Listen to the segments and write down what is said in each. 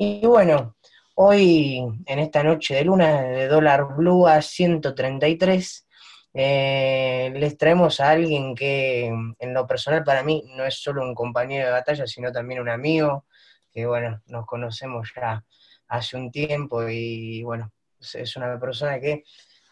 Y bueno, hoy en esta noche de luna de dólar blue a 133, eh, les traemos a alguien que en lo personal para mí no es solo un compañero de batalla, sino también un amigo, que bueno, nos conocemos ya hace un tiempo y bueno, es una persona que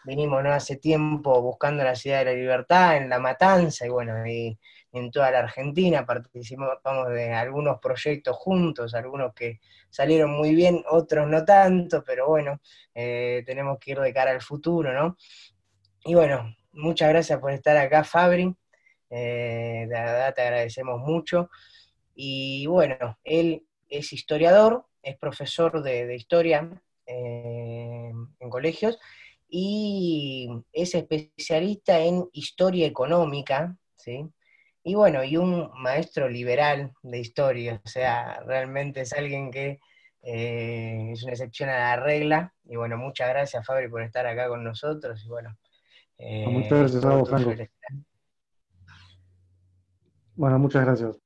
venimos ¿no? hace tiempo buscando la ciudad de la libertad, en la matanza y bueno, y, en toda la Argentina, participamos de algunos proyectos juntos, algunos que salieron muy bien, otros no tanto, pero bueno, eh, tenemos que ir de cara al futuro, ¿no? Y bueno, muchas gracias por estar acá, Fabri, eh, verdad te agradecemos mucho. Y bueno, él es historiador, es profesor de, historia eh, en colegios y es especialista en historia económica, ¿sí? Y bueno, y un maestro liberal de historia, o sea, realmente es alguien que eh, es una excepción a la regla. Y bueno, muchas gracias Fabri por estar acá con nosotros. Y bueno, eh, muchas gracias a vos, Franco. Bueno, muchas gracias.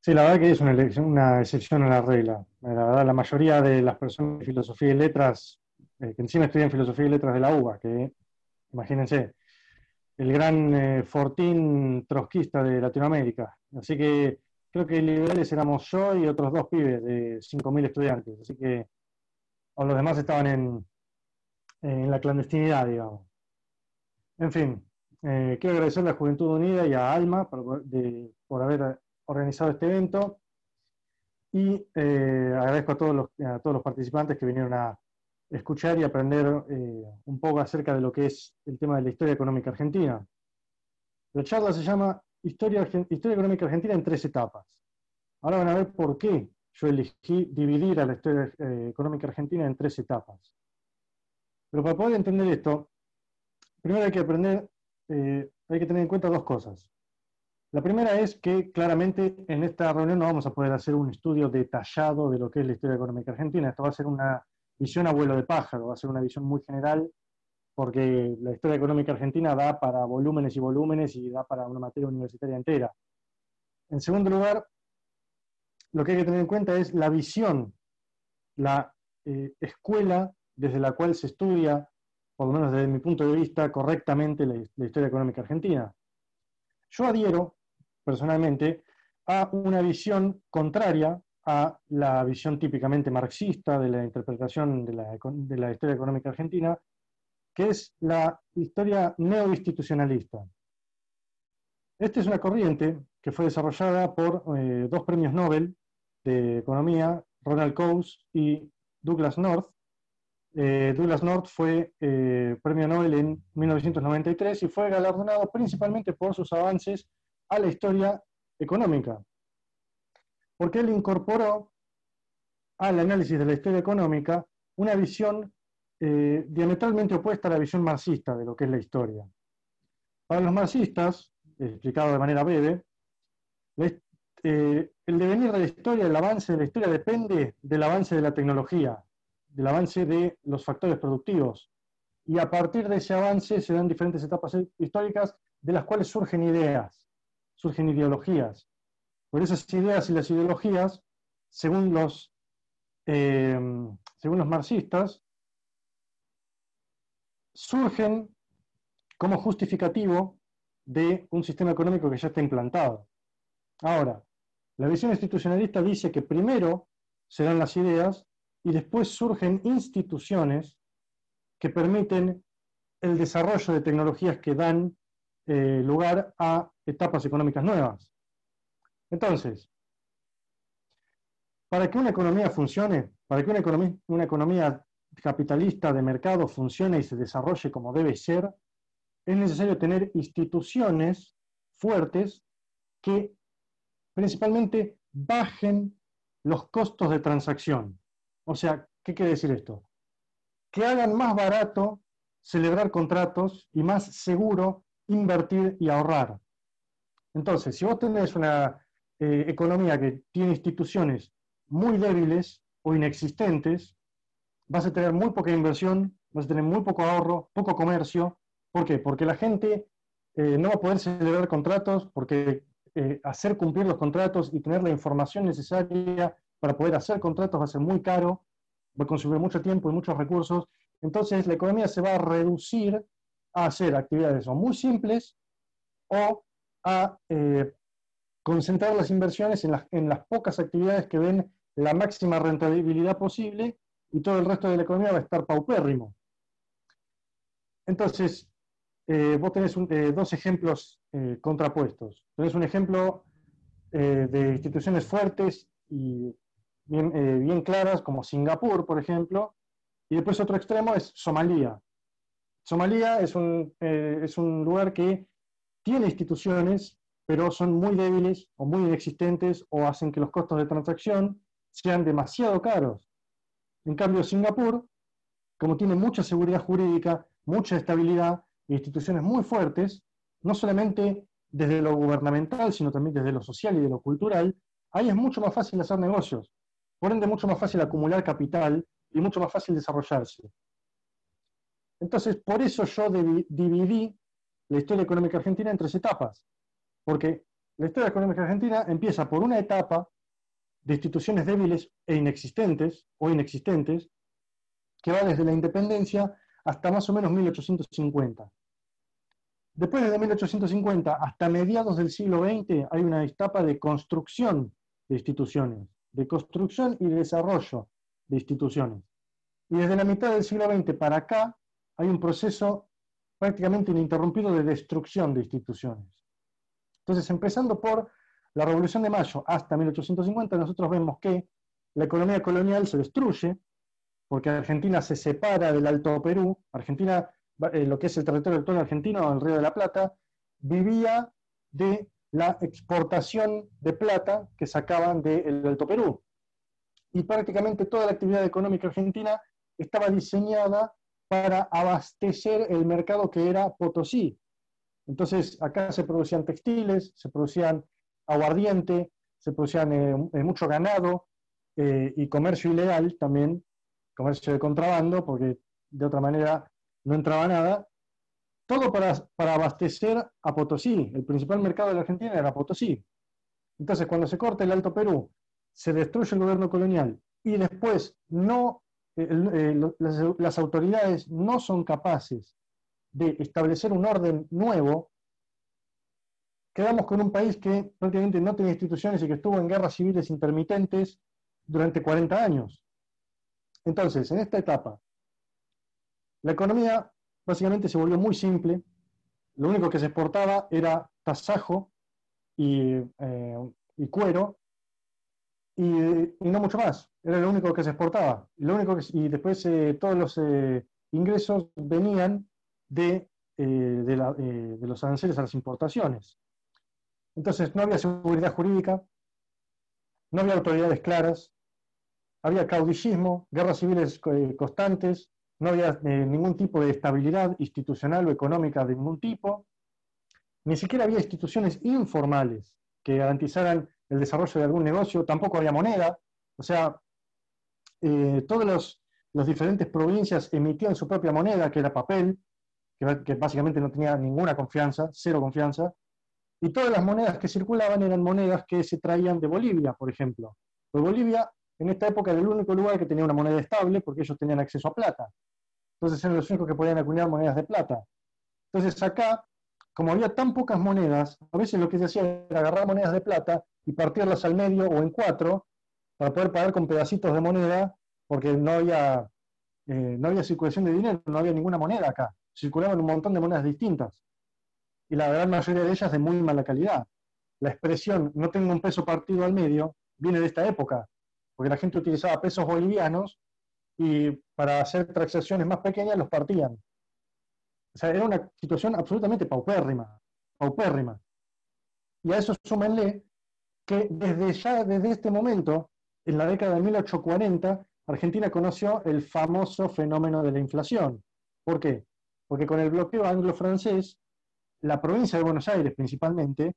Sí, la verdad que es una, una excepción a la regla. La verdad, la mayoría de las personas de filosofía y letras, eh, que encima estudian filosofía y letras de la UBA, que imagínense, el gran eh, fortín trotskista de Latinoamérica. Así que creo que liberales éramos yo y otros dos pibes de 5.000 estudiantes. Así que los demás estaban en, en la clandestinidad, digamos. En fin, eh, quiero agradecer a la Juventud Unida y a Alma por, por haber organizado este evento y eh, agradezco a todos, los, a todos los participantes que vinieron a, escuchar y aprender eh, un poco acerca de lo que es el tema de la historia económica argentina. La charla se llama Historia, historia Económica Argentina en tres etapas. Ahora van a ver por qué yo elegí dividir a la historia eh, económica argentina en tres etapas. Pero para poder entender esto, primero hay que aprender, eh, hay que tener en cuenta dos cosas. La primera es que claramente en esta reunión no vamos a poder hacer un estudio detallado de lo que es la historia económica argentina. Esto va a ser una visión abuelo de pájaro, va a ser una visión muy general, porque la historia económica argentina da para volúmenes y volúmenes y da para una materia universitaria entera. En segundo lugar, lo que hay que tener en cuenta es la visión, la eh, escuela desde la cual se estudia, por lo menos desde mi punto de vista, correctamente la, la historia económica argentina. Yo adhiero, personalmente, a una visión contraria a la visión típicamente marxista de la interpretación de la, historia económica argentina, que es la historia neoinstitucionalista. Esta es una corriente que fue desarrollada por eh, dos premios Nobel de Economía, Ronald Coase y Douglas North. Eh, Douglas North fue eh, premio Nobel en 1993 y fue galardonado principalmente por sus avances a la historia económica porque él incorporó al análisis de la historia económica una visión eh, diametralmente opuesta a la visión marxista de lo que es la historia. Para los marxistas, explicado de manera breve, eh, el devenir de la historia, el avance de la historia depende del avance de la tecnología, del avance de los factores productivos. Y a partir de ese avance se dan diferentes etapas históricas de las cuales surgen ideas, surgen ideologías. Por esas ideas y las ideologías, según los, eh, según los marxistas, surgen como justificativo de un sistema económico que ya está implantado. Ahora, la visión institucionalista dice que primero se dan las ideas y después surgen instituciones que permiten el desarrollo de tecnologías que dan eh, lugar a etapas económicas nuevas. Entonces, para que una economía funcione, para que una economía, capitalista de mercado funcione y se desarrolle como debe ser, es necesario tener instituciones fuertes que principalmente bajen los costos de transacción. O sea, ¿qué quiere decir esto? Que hagan más barato celebrar contratos y más seguro invertir y ahorrar. Entonces, si vos tenés una eh, economía que tiene instituciones muy débiles o inexistentes, vas a tener muy poca inversión, vas a tener muy poco ahorro, poco comercio. ¿Por qué? Porque la gente eh, no va a poder celebrar contratos, porque eh, hacer cumplir los contratos y tener la información necesaria para poder hacer contratos va a ser muy caro, va a consumir mucho tiempo y muchos recursos. Entonces la economía se va a reducir a hacer actividades o muy simples o a eh, concentrar las inversiones en las, en las pocas actividades que den la máxima rentabilidad posible y todo el resto de la economía va a estar paupérrimo. Entonces, eh, vos tenés eh, dos ejemplos eh, contrapuestos. Tenés un ejemplo de instituciones fuertes y bien, bien, claras, como Singapur, por ejemplo, y después otro extremo es Somalia. Somalia es un, es un lugar que tiene instituciones, pero son muy débiles o muy inexistentes o hacen que los costos de transacción sean demasiado caros. En cambio, Singapur, como tiene mucha seguridad jurídica, mucha estabilidad e instituciones muy fuertes, no solamente desde lo gubernamental, sino también desde lo social y de lo cultural, ahí es mucho más fácil hacer negocios. Por ende, mucho más fácil acumular capital y mucho más fácil desarrollarse. Entonces, por eso yo dividí la historia económica argentina en tres etapas. Porque la historia económica argentina empieza por una etapa de instituciones débiles e inexistentes o inexistentes, que va desde la independencia hasta más o menos 1850. Después de 1850 hasta mediados del siglo XX hay una etapa de construcción de instituciones, de construcción y de desarrollo de instituciones. Y desde la mitad del siglo XX para acá hay un proceso prácticamente ininterrumpido de destrucción de instituciones. Entonces, empezando por la Revolución de Mayo hasta 1850, nosotros vemos que la economía colonial se destruye, porque Argentina se separa del Alto Perú, Argentina, eh, lo que es el territorio argentino, el Río de la Plata, vivía de la exportación de plata que sacaban del Alto Perú. Y prácticamente toda la actividad económica argentina estaba diseñada para abastecer el mercado que era Potosí. Entonces, acá se producían textiles, se producían aguardiente, se producían eh, eh, mucho ganado y comercio ilegal también comercio de contrabando, porque de otra manera no entraba nada, todo para, para, abastecer a Potosí. El principal mercado de la Argentina era Potosí. Entonces, cuando se corta el Alto Perú, se destruye el gobierno colonial y después no, eh, eh, las, las autoridades no son capaces de establecer un orden nuevo, quedamos con un país que prácticamente no tenía instituciones y que estuvo en guerras civiles intermitentes durante 40 años. Entonces, en esta etapa, la economía básicamente se volvió muy simple. Lo único que se exportaba era tasajo y, eh, cuero y, no mucho más. Era lo único que se exportaba. Lo único y después eh, todos los eh, ingresos venían de, de, los aranceles a las importaciones. Entonces no había seguridad jurídica, no había autoridades claras, había caudillismo, guerras civiles eh, constantes, no había eh, ningún tipo de estabilidad institucional o económica de ningún tipo, ni siquiera había instituciones informales que garantizaran el desarrollo de algún negocio, tampoco había moneda, o sea, eh, todas las diferentes provincias emitían su propia moneda, que era papel, que, básicamente no tenía ninguna confianza, cero confianza, y todas las monedas que circulaban eran monedas que se traían de Bolivia, por ejemplo. Pues Bolivia en esta época era el único lugar que tenía una moneda estable porque ellos tenían acceso a plata. Entonces eran los únicos que podían acuñar monedas de plata. Entonces acá, como había tan pocas monedas, a veces lo que se hacía era agarrar monedas de plata y partirlas al medio o en cuatro para poder pagar con pedacitos de moneda porque no había, eh, no había circulación de dinero, no había ninguna moneda acá. Circulaban un montón de monedas distintas. Y la gran mayoría de ellas de muy mala calidad. La expresión no tengo un peso partido al medio viene de esta época, porque la gente utilizaba pesos bolivianos y para hacer transacciones más pequeñas los partían. O sea, era una situación absolutamente paupérrima, paupérrima. Y a eso súmenle que desde ya, desde este momento, en la década de 1840, Argentina conoció el famoso fenómeno de la inflación. ¿Por qué? Porque con el bloqueo anglo-francés, la provincia de Buenos Aires principalmente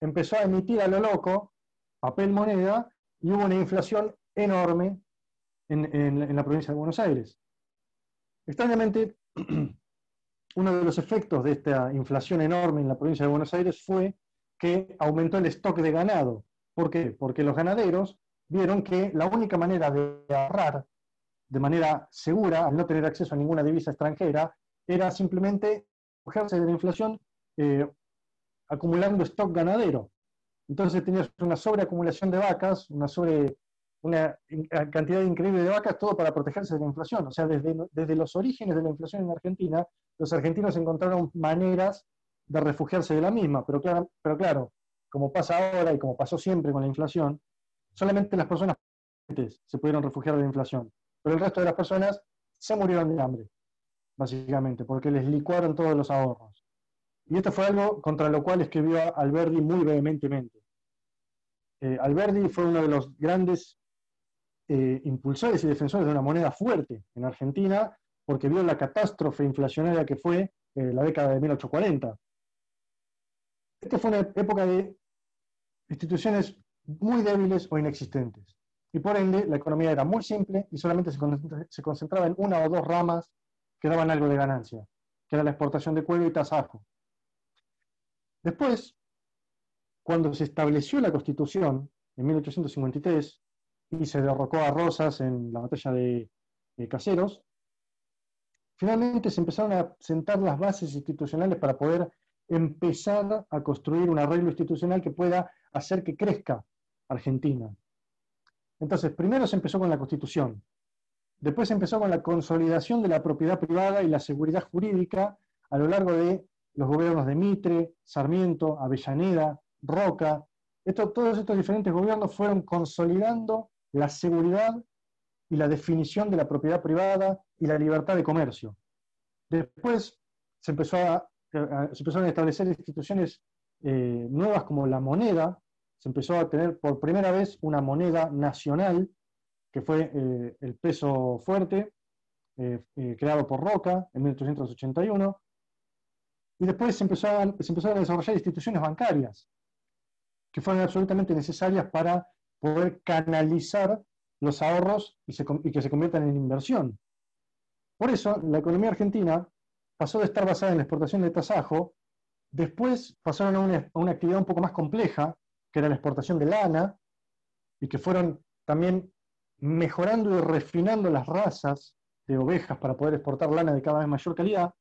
empezó a emitir a lo loco papel moneda y hubo una inflación enorme en, la provincia de Buenos Aires. Extrañamente, uno de los efectos de esta inflación enorme en la provincia de Buenos Aires fue que aumentó el stock de ganado. ¿Por qué? Porque los ganaderos vieron que la única manera de ahorrar de manera segura, al no tener acceso a ninguna divisa extranjera, era simplemente cogerse de la inflación eh, acumulando stock ganadero. Entonces tenías una sobreacumulación de vacas, una sobre una cantidad increíble de vacas, todo para protegerse de la inflación. O sea, desde, desde los orígenes de la inflación en Argentina, los argentinos encontraron maneras de refugiarse de la misma. Pero claro, pero claro, como pasa ahora y como pasó siempre con la inflación, solamente las personas se pudieron refugiar de la inflación. Pero el resto de las personas se murieron de hambre, básicamente, porque les licuaron todos los ahorros. Y esto fue algo contra lo cual escribió Alberdi muy vehementemente. Eh, Alberdi fue uno de los grandes eh, impulsores y defensores de una moneda fuerte en Argentina, porque vio la catástrofe inflacionaria que fue eh, la década de 1840. Esta fue una época de instituciones muy débiles o inexistentes. Y por ende, la economía era muy simple y solamente se concentraba en una o dos ramas que daban algo de ganancia, que era la exportación de cuero y tasajo. Después, cuando se estableció la Constitución en 1853 y se derrocó a Rosas en la batalla de, Caseros, finalmente se empezaron a sentar las bases institucionales para poder empezar a construir un arreglo institucional que pueda hacer que crezca Argentina. Entonces, primero se empezó con la Constitución, después empezó con la consolidación de la propiedad privada y la seguridad jurídica a lo largo de los gobiernos de Mitre, Sarmiento, Avellaneda, Roca. todos estos diferentes gobiernos fueron consolidando la seguridad y la definición de la propiedad privada y la libertad de comercio. Después se, empezó a, empezaron a establecer instituciones eh, nuevas como la moneda, se empezó a tener por primera vez una moneda nacional, que fue eh, el peso fuerte, eh, eh, creado por Roca en 1881, y después se, empezó se empezaron a desarrollar instituciones bancarias, que fueron absolutamente necesarias para poder canalizar los ahorros y, que se conviertan en inversión. Por eso, la economía argentina pasó de estar basada en la exportación de tasajo, después pasaron a una, a una actividad un poco más compleja, que era la exportación de lana, y que fueron también mejorando y refinando las razas de ovejas para poder exportar lana de cada vez mayor calidad,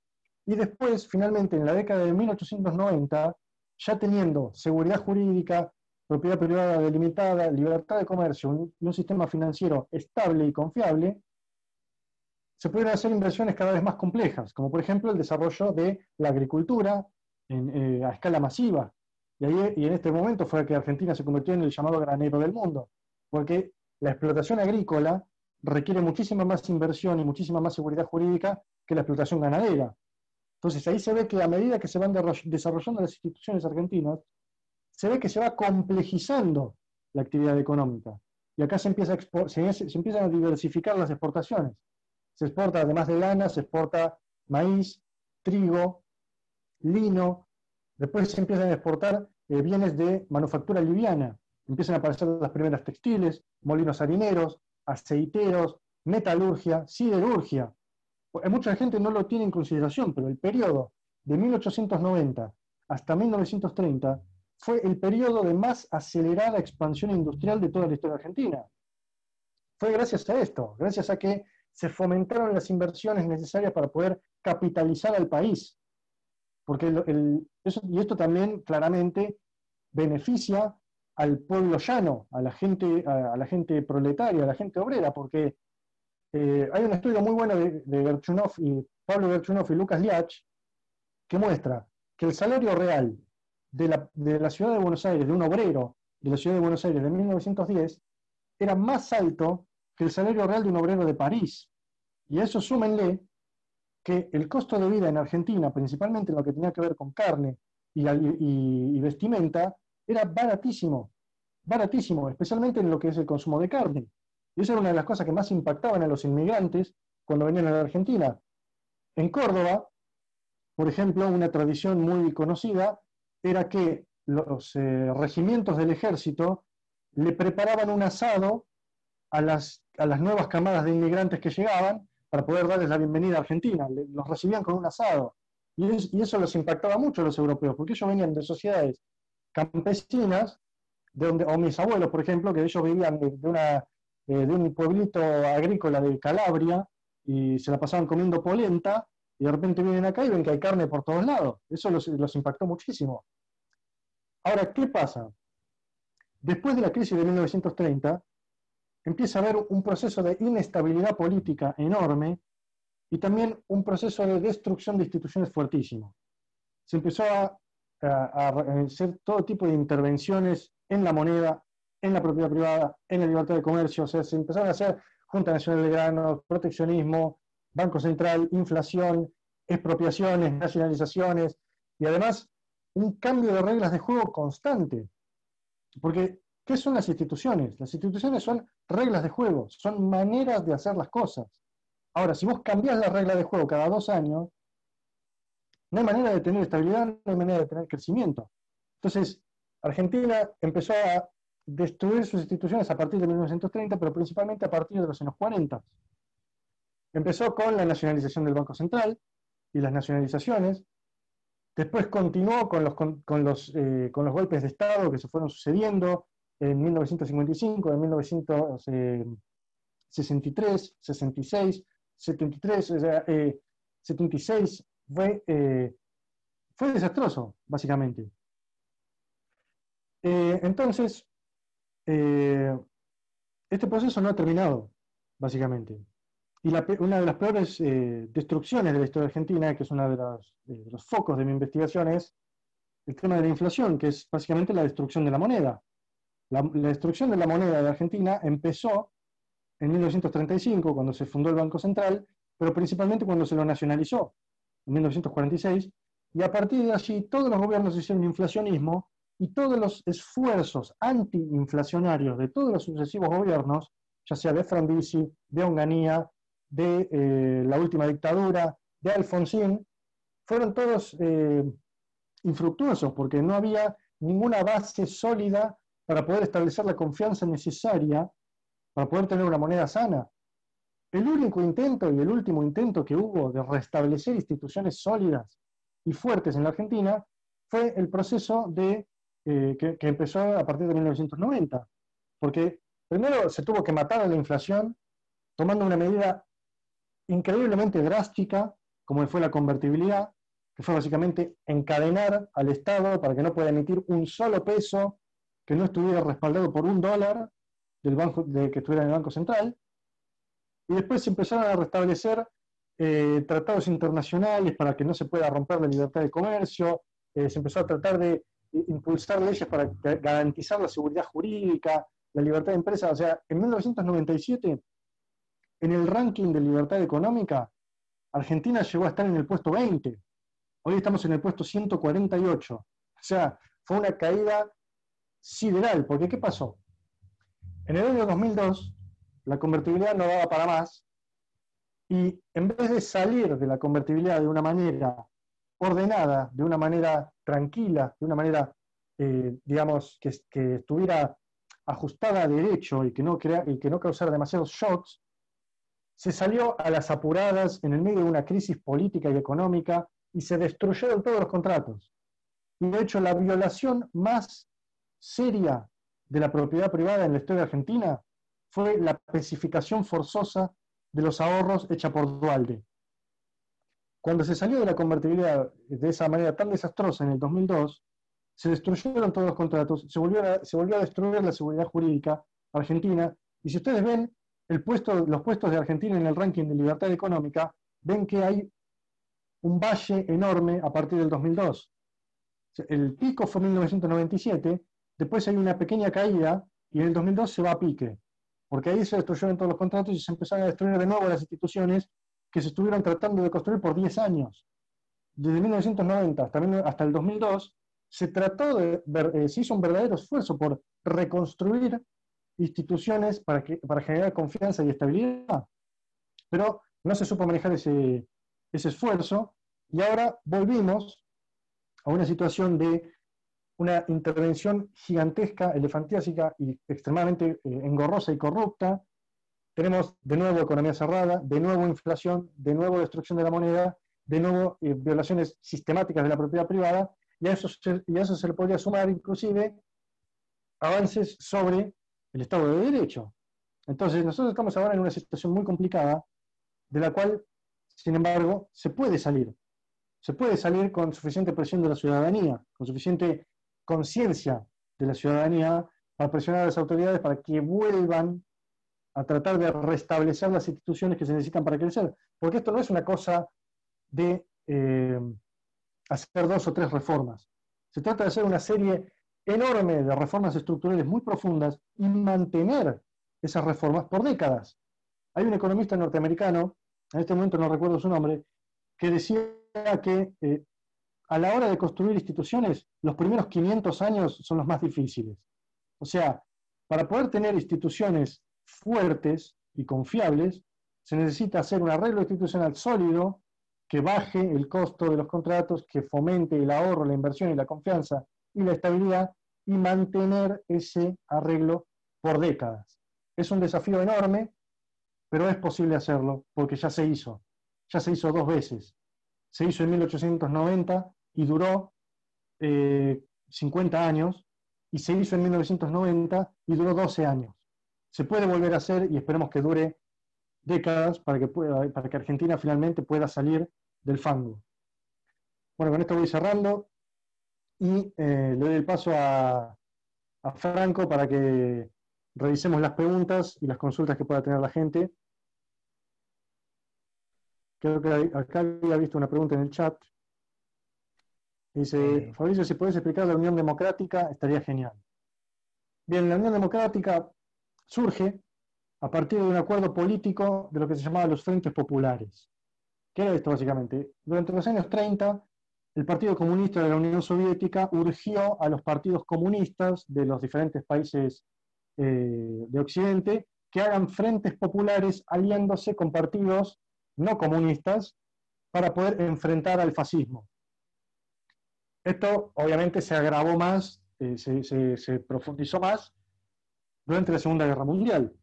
y después, finalmente, en la década de 1890, ya teniendo seguridad jurídica, propiedad privada delimitada, libertad de comercio y un sistema financiero estable y confiable, se pudieron hacer inversiones cada vez más complejas, como por ejemplo el desarrollo de la agricultura eh, a escala masiva, y, en este momento fue que Argentina se convirtió en el llamado granero del mundo, porque la explotación agrícola requiere muchísima más inversión y muchísima más seguridad jurídica que la explotación ganadera. Entonces ahí se ve que a medida que se van desarrollando las instituciones argentinas, se ve que se va complejizando la actividad económica. Y acá se, empieza se, se empiezan a diversificar las exportaciones. Se exporta, además de lana, se exporta maíz, trigo, lino, Después se empiezan a exportar eh, bienes de manufactura liviana. Empiezan a aparecer las primeras textiles, molinos harineros, aceiteros, metalurgia, siderurgia. Hay mucha gente no lo tiene en consideración, pero el periodo de 1890 hasta 1930 fue el periodo de más acelerada expansión industrial de toda la historia argentina. Fue gracias a esto, gracias a que se fomentaron las inversiones necesarias para poder capitalizar al país, porque y esto también claramente beneficia al pueblo llano, a la gente, a, la gente proletaria, a la gente obrera, porque eh, hay un estudio muy bueno de, de y Pablo Gerchunov y Lucas Liach que muestra que el salario real de la, de la ciudad de Buenos Aires, de un obrero de la ciudad de Buenos Aires de 1910, era más alto que el salario real de un obrero de París. Y eso súmenle que el costo de vida en Argentina, principalmente en lo que tenía que ver con carne y, vestimenta, era baratísimo, baratísimo, especialmente en lo que es el consumo de carne. Y esa era una de las cosas que más impactaban a los inmigrantes cuando venían a la Argentina. En Córdoba, por ejemplo, una tradición muy conocida era que los eh, regimientos del ejército le preparaban un asado a las, a las nuevas camadas de inmigrantes que llegaban para poder darles la bienvenida a Argentina. Los recibían con un asado. Y, eso los impactaba mucho a los europeos, porque ellos venían de sociedades campesinas, de donde, o mis abuelos, por ejemplo, que ellos vivían eh, de un pueblito agrícola de Calabria y se la pasaban comiendo polenta, y de repente vienen acá y ven que hay carne por todos lados. Eso los, los impactó muchísimo. Ahora, ¿qué pasa? Después de la crisis de 1930, empieza a haber un proceso de inestabilidad política enorme y también un proceso de destrucción de instituciones fuertísimo. Se empezó a, hacer todo tipo de intervenciones en la moneda, en la propiedad privada, en la libertad de comercio, o sea, se empezaron a hacer Junta Nacional de Granos, proteccionismo, Banco Central, inflación, expropiaciones, nacionalizaciones y además un cambio de reglas de juego constante. Porque, ¿qué son las instituciones? Las instituciones son reglas de juego, son maneras de hacer las cosas. Ahora, si vos cambiás la regla de juego cada dos años, no hay manera de tener estabilidad, no hay manera de tener crecimiento. Entonces, Argentina empezó a destruir sus instituciones a partir de 1930, pero principalmente a partir de los años 40. Empezó con la nacionalización del Banco Central y las nacionalizaciones, después continuó con los, con, los, eh, con los golpes de Estado que se fueron sucediendo en 1955, en 1963, 66, 73, 76, fue, eh, fue desastroso, básicamente. Eh, entonces, eh, este proceso no ha terminado, básicamente. Y una de las peores destrucciones de la historia argentina, que es uno de, de, los focos de mi investigación, es el tema de la inflación, que es básicamente la destrucción de la moneda. La, destrucción de la moneda de Argentina empezó en 1935, cuando se fundó el Banco Central, pero principalmente cuando se lo nacionalizó, en 1946, y a partir de allí todos los gobiernos hicieron inflacionismo y todos los esfuerzos antiinflacionarios de todos los sucesivos gobiernos, ya sea de Frondizi, de Onganía, de eh, la última dictadura, de Alfonsín, fueron todos eh, infructuosos porque no había ninguna base sólida para poder establecer la confianza necesaria para poder tener una moneda sana. El único intento y el último intento que hubo de restablecer instituciones sólidas y fuertes en la Argentina fue el proceso de, eh, que, empezó a partir de 1990, porque primero se tuvo que matar a la inflación tomando una medida increíblemente drástica, como fue la convertibilidad, que fue básicamente encadenar al Estado para que no pueda emitir un solo peso que no estuviera respaldado por un dólar del banco, de, que estuviera en el Banco Central, y después se empezaron a restablecer eh, tratados internacionales para que no se pueda romper la libertad de comercio, eh, se empezó a tratar de impulsar leyes para garantizar la seguridad jurídica, la libertad de empresa. O sea, en 1997, en el ranking de libertad económica, Argentina llegó a estar en el puesto 20. Hoy estamos en el puesto 148. O sea, fue una caída sideral, porque ¿qué pasó? En el año 2002, la convertibilidad no daba para más y en vez de salir de la convertibilidad de una manera ordenada, de una manera tranquila, de una manera, eh, digamos, que, estuviera ajustada a derecho y que, no crea, y que no causara demasiados shocks, se salió a las apuradas en el medio de una crisis política y económica y se destruyeron todos los contratos. Y de hecho, la violación más seria de la propiedad privada en la historia argentina fue la especificación forzosa de los ahorros hecha por Dualde. Cuando se salió de la convertibilidad de esa manera tan desastrosa en el 2002, se destruyeron todos los contratos, se volvió a, se volvió a destruir la seguridad jurídica argentina, y si ustedes ven el puesto, los puestos de Argentina en el ranking de libertad económica, ven que hay un valle enorme a partir del 2002. El pico fue en 1997, después hay una pequeña caída y en el 2002 se va a pique, porque ahí se destruyeron todos los contratos y se empezaron a destruir de nuevo las instituciones que se estuvieron tratando de construir por 10 años. Desde 1990 hasta, el 2002 se trató de, eh, hizo un verdadero esfuerzo por reconstruir instituciones para, que, para generar confianza y estabilidad, pero no se supo manejar ese, ese esfuerzo y ahora volvimos a una situación de una intervención gigantesca, elefantiásica y extremadamente eh, engorrosa y corrupta. Tenemos de nuevo economía cerrada, de nuevo inflación, de nuevo destrucción de la moneda, de nuevo eh, violaciones sistemáticas de la propiedad privada, y a, eso se, y eso se le podría sumar inclusive avances sobre el Estado de Derecho. Entonces, nosotros estamos ahora en una situación muy complicada, de la cual, sin embargo, se puede salir. Se puede salir con suficiente presión de la ciudadanía, con suficiente conciencia de la ciudadanía para presionar a las autoridades para que vuelvan a tratar de restablecer las instituciones que se necesitan para crecer. Porque esto no es una cosa de eh, hacer dos o tres reformas. Se trata de hacer una serie enorme de reformas estructurales muy profundas y mantener esas reformas por décadas. Hay un economista norteamericano, en este momento no recuerdo su nombre, que decía que eh, a la hora de construir instituciones, los primeros 500 años son los más difíciles. O sea, para poder tener instituciones fuertes y confiables, se necesita hacer un arreglo institucional sólido que baje el costo de los contratos, que fomente el ahorro, la inversión y la confianza y la estabilidad y mantener ese arreglo por décadas. Es un desafío enorme, pero es posible hacerlo porque ya se hizo. Ya se hizo dos veces. Se hizo en 1890 y duró 50 eh, años, y se hizo en 1990 y duró 12 años. Se puede volver a hacer y esperemos que dure décadas para que, para que Argentina finalmente pueda salir del fango. Bueno, con esto voy cerrando y eh, le doy el paso a, a Franco para que revisemos las preguntas y las consultas que pueda tener la gente. Creo que acá había visto una pregunta en el chat. Dice, Fabricio, si puedes explicar la Unión Democrática, estaría genial. Bien, la Unión Democrática surge a partir de un acuerdo político de lo que se llamaba los Frentes Populares. ¿Qué era esto básicamente? Durante los años 30, el Partido Comunista de la Unión Soviética urgió a los partidos comunistas de los diferentes países eh, de Occidente que hagan frentes populares aliándose con partidos no comunistas para poder enfrentar al fascismo. Esto obviamente se agravó más, eh, se, profundizó más durante la Segunda Guerra Mundial.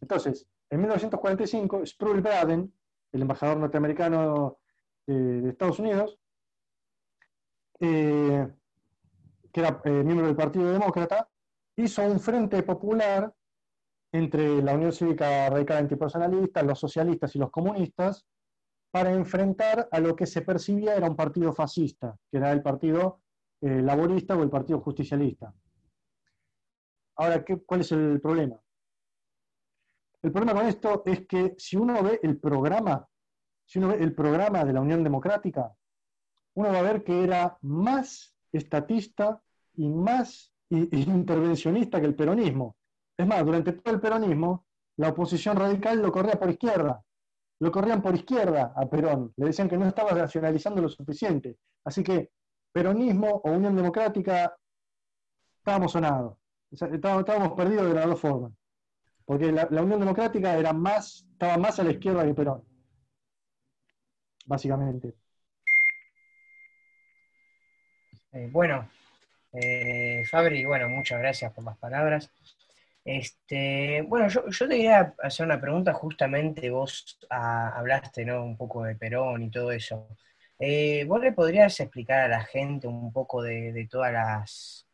Entonces, en 1945, Sproul Braden, el embajador norteamericano de, Estados Unidos, eh, que era eh, miembro del Partido Demócrata, hizo un frente popular entre la Unión Cívica Radical Antipersonalista, los socialistas y los comunistas, para enfrentar a lo que se percibía era un partido fascista, que era el partido eh, laborista o el partido justicialista. Ahora, ¿qué, ¿cuál es el problema? El problema con esto es que si uno ve el programa, si uno ve el programa de la Unión Democrática, uno va a ver que era más estatista y más intervencionista que el peronismo. Es más, durante todo el peronismo, la oposición radical lo corría por izquierda, lo corrían por izquierda a Perón, le decían que no estaba nacionalizando lo suficiente. Así que peronismo o Unión Democrática, estábamos sonados, estábamos, perdidos de las dos formas. Porque la, Unión Democrática era más, estaba más a la izquierda que Perón, básicamente. Eh, bueno, eh, Fabri, bueno, muchas gracias por las palabras. Este, bueno, yo, te quería hacer una pregunta, justamente vos ah, hablaste ¿no? un poco de Perón y todo eso. Eh, ¿Vos le podrías explicar a la gente un poco de, todas las,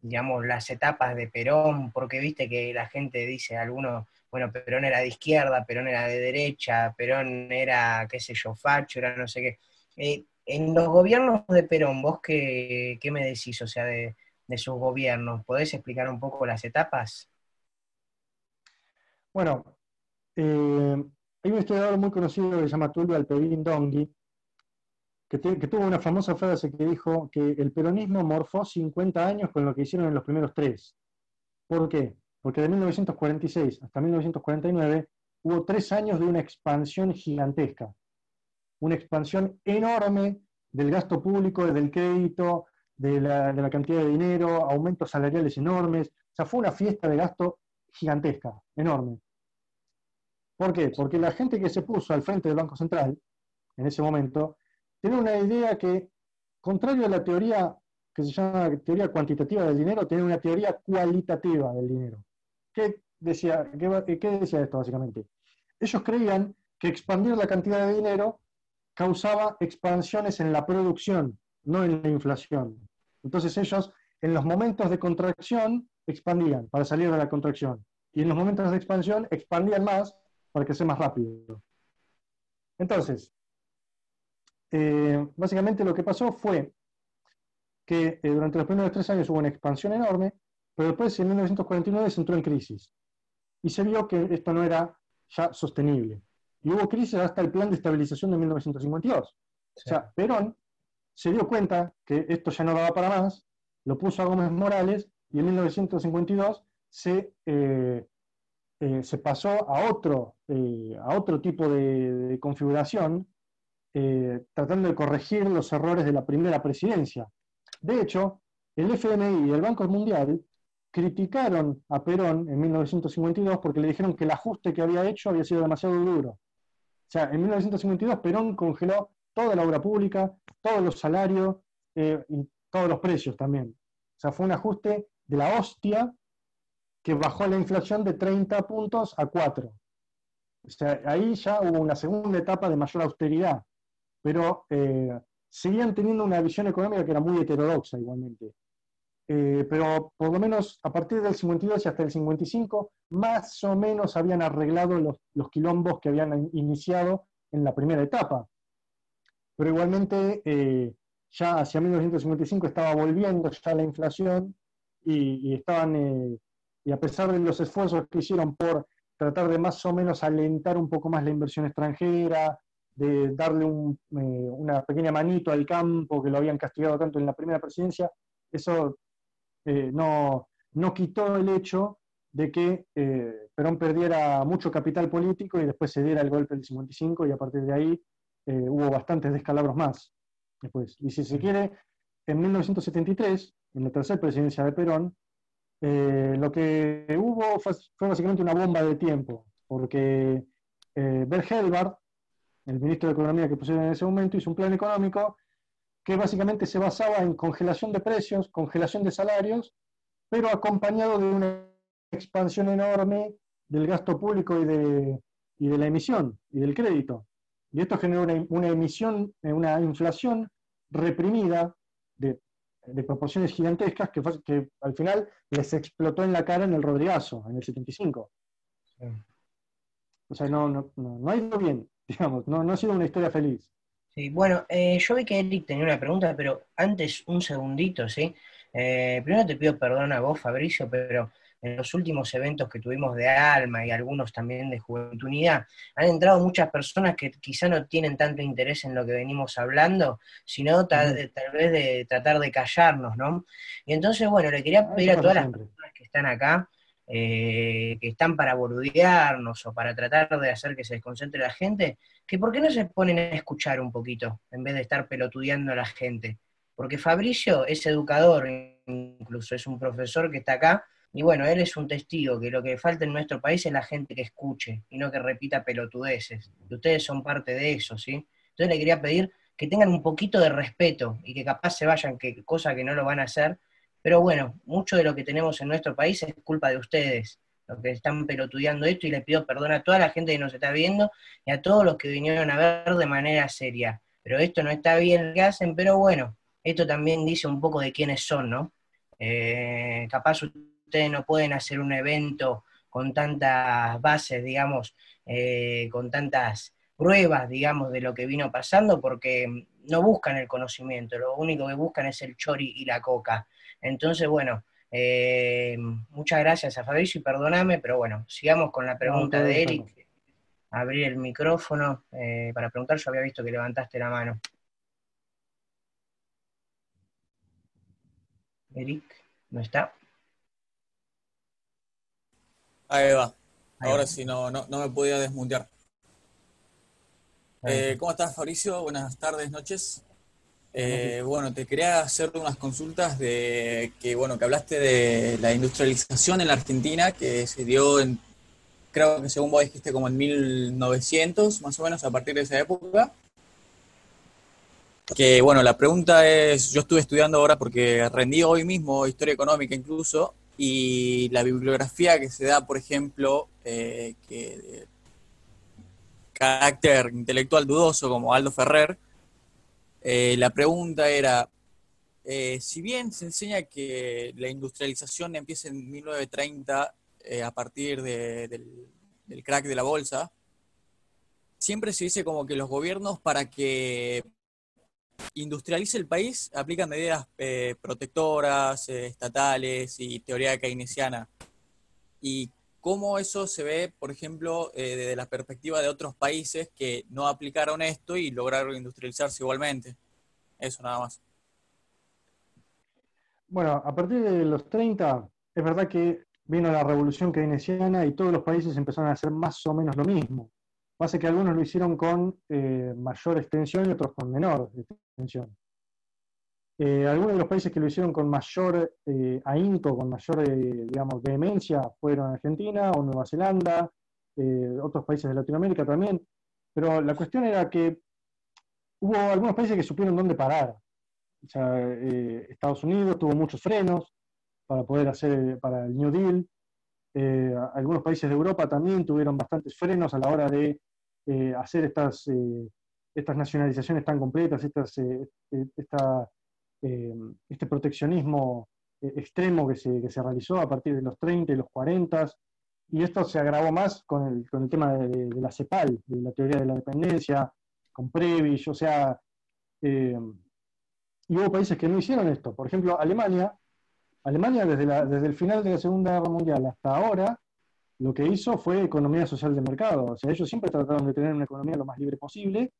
digamos, las etapas de Perón? Porque viste que la gente dice, algunos, bueno, Perón era de izquierda, Perón era de derecha, Perón era, qué sé yo, facho, era no sé qué. Eh, en los gobiernos de Perón, ¿vos qué, qué me decís, o sea, de, de sus gobiernos? ¿Podés explicar un poco las etapas? Bueno, eh, hay un historiador muy conocido que se llama Tulio Alperín Dongui, que, tuvo una famosa frase que dijo que el peronismo morfó 50 años con lo que hicieron en los primeros tres. ¿Por qué? Porque de 1946 hasta 1949 hubo tres años de una expansión gigantesca, una expansión enorme del gasto público, del crédito, de la, de la, cantidad de dinero, aumentos salariales enormes. O sea, fue una fiesta de gasto gigantesca, enorme. ¿Por qué? Porque la gente que se puso al frente del Banco Central en ese momento tenía una idea que, contrario a la teoría que se llama teoría cuantitativa del dinero, tenía una teoría cualitativa del dinero. ¿Qué decía, qué, decía esto básicamente? Ellos creían que expandir la cantidad de dinero causaba expansiones en la producción, no en la inflación. Entonces ellos, en los momentos de contracción, expandían para salir de la contracción. Y en los momentos de expansión expandían más para crecer más rápido. Entonces, eh, básicamente lo que pasó fue que eh, durante los primeros tres años hubo una expansión enorme, pero después en 1949 se entró en crisis. Y se vio que esto no era ya sostenible. Y hubo crisis hasta el plan de estabilización de 1952. O sea, Perón se dio cuenta que esto ya no daba para más, lo puso a Gómez Morales y en 1952 se, eh, eh, se pasó a otro, eh, a otro tipo de, configuración, tratando de corregir los errores de la primera presidencia. De hecho, el FMI y el Banco Mundial criticaron a Perón en 1952 porque le dijeron que el ajuste que había hecho había sido demasiado duro. O sea, en 1952 Perón congeló toda la obra pública, todos los salarios y todos los precios también. O sea, fue un ajuste de la hostia que bajó la inflación de 30 puntos a 4. O sea, ahí ya hubo una segunda etapa de mayor austeridad, pero eh, seguían teniendo una visión económica que era muy heterodoxa igualmente. Eh, pero por lo menos a partir del 52 y hasta el 55, más o menos habían arreglado los, los quilombos que habían iniciado en la primera etapa. Pero igualmente, eh, ya hacia 1955 estaba volviendo ya la inflación y, estaban, eh, y a pesar de los esfuerzos que hicieron por tratar de más o menos alentar un poco más la inversión extranjera, de darle eh, una pequeña manito al campo que lo habían castigado tanto en la primera presidencia, eso eh, no, no, quitó el hecho de que Perón perdiera mucho capital político y después se diera el golpe del 55 y a partir de ahí hubo bastantes descalabros más después. Y si se quiere, en 1973, en la tercera presidencia de Perón, eh, lo que hubo fue, básicamente una bomba de tiempo, porque eh, Bert Helbart, el ministro de Economía que pusieron en ese momento, hizo un plan económico que básicamente se basaba en congelación de precios, congelación de salarios, pero acompañado de una expansión enorme del gasto público y de, y de la emisión y del crédito. Y esto generó una, emisión, eh, una inflación reprimida de, proporciones gigantescas que, que, al final les explotó en la cara en el Rodrigazo, en el 75. O sea, no, no, no, ha ido bien, digamos, no, no ha sido una historia feliz. Sí, bueno, eh, yo vi que Eric tenía una pregunta, pero antes un segundito, ¿sí? Eh, primero te pido perdón a vos, Fabricio, pero en los últimos eventos que tuvimos de Alma y algunos también de Juventud han entrado muchas personas que quizá no tienen tanto interés en lo que venimos hablando, sino tal, vez de tratar de callarnos, ¿no? Y entonces, bueno, le quería ah, pedir a todas las personas que están acá, eh, que están para boludearnos o para tratar de hacer que se desconcentre la gente, que por qué no se ponen a escuchar un poquito en vez de estar pelotudeando a la gente. Porque Fabricio es educador, incluso es un profesor que está acá, y bueno, él es un testigo que lo que falta en nuestro país es la gente que escuche y no que repita pelotudeces. Y ustedes son parte de eso, ¿sí? Entonces le quería pedir que tengan un poquito de respeto y que capaz se vayan, que cosa que no lo van a hacer. Pero bueno, mucho de lo que tenemos en nuestro país es culpa de ustedes, los que están pelotudeando esto, y les pido perdón a toda la gente que nos está viendo y a todos los que vinieron a ver de manera seria. Pero esto no está bien lo que hacen, pero bueno, esto también dice un poco de quiénes son, ¿no? Eh, capaz ustedes no pueden hacer un evento con tantas bases, digamos, eh, con tantas pruebas, digamos, de lo que vino pasando, porque no buscan el conocimiento, lo único que buscan es el chori y la coca. Entonces, bueno, eh, muchas gracias a Fabricio y perdóname, pero bueno, sigamos con la pregunta de Eric. Abrir el micrófono eh, para preguntar, yo había visto que levantaste la mano. Eric, ¿no está? Ahí va. Ahora sí, no, no, me podía desmuntear. Eh, ¿Cómo estás, Fabricio? Buenas tardes, noches. Eh, bueno, te quería hacer unas consultas de que, bueno, que hablaste de la industrialización en la Argentina, que se dio en, creo que según vos dijiste, como en 1900, más o menos, a partir de esa época. Que, bueno, la pregunta es, yo estuve estudiando ahora porque rendí hoy mismo historia económica incluso, y la bibliografía que se da, por ejemplo, eh, que de carácter intelectual dudoso como Aldo Ferrer, eh, la pregunta era, eh, si bien se enseña que la industrialización empieza en 1930 eh, a partir del, crack de la bolsa, siempre se dice como que los gobiernos para que industrialice el país aplican medidas eh, protectoras, estatales y teoría keynesiana. Y cómo eso se ve, por ejemplo, desde la perspectiva de otros países que no aplicaron esto y lograron industrializarse igualmente. Eso nada más. Bueno, a partir de los 30, es verdad que vino la revolución keynesiana y todos los países empezaron a hacer más o menos lo mismo. Pasa que algunos lo hicieron con eh, mayor extensión y otros con menor Eh, algunos de los países que lo hicieron con mayor eh, ahínco, con mayor, digamos, vehemencia, fueron Argentina o Nueva Zelanda, otros países de Latinoamérica también. Pero la cuestión era que hubo algunos países que supieron dónde parar. Eh, Estados Unidos tuvo muchos frenos para poder hacer para el New Deal. Eh, algunos países de Europa también tuvieron bastantes frenos a la hora de eh, hacer estas, estas nacionalizaciones tan completas, estas, este proteccionismo extremo que se, que se, realizó a partir de los 30 y los 40. Y esto se agravó más con el, con el tema de, la CEPAL, de la teoría de la dependencia, con Previs, o sea, y hubo países que no hicieron esto. Por ejemplo, Alemania, Alemania desde, desde el final de la Segunda Guerra Mundial hasta ahora, lo que hizo fue economía social de mercado. O sea, ellos siempre trataron de tener una economía lo más libre posible,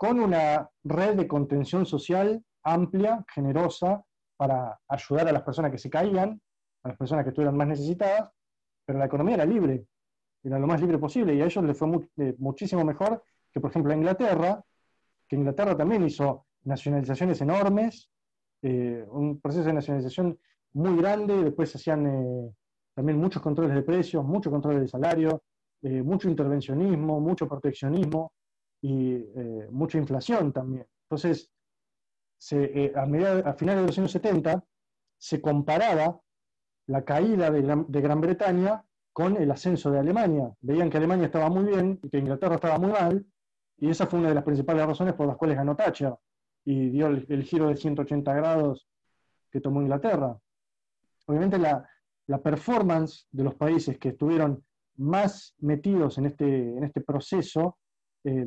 con una red de contención social amplia, generosa, para ayudar a las personas que se caían, a las personas que estuvieran más necesitadas, pero la economía era libre, era lo más libre posible, y a ellos les fue eh, muchísimo mejor que, por ejemplo, a Inglaterra, que Inglaterra también hizo nacionalizaciones enormes, eh, un proceso de nacionalización muy grande, después se hacían eh, también muchos controles de precios, muchos controles de salario, eh, mucho intervencionismo, mucho proteccionismo y mucha inflación también. Entonces, a, a finales de los años 70 se comparaba la caída de Gran, Bretaña con el ascenso de Alemania. Veían que Alemania estaba muy bien y que Inglaterra estaba muy mal, y esa fue una de las principales razones por las cuales ganó Thatcher y dio el, giro de 180 grados que tomó Inglaterra. Obviamente la, performance de los países que estuvieron más metidos en este, en este proceso eh,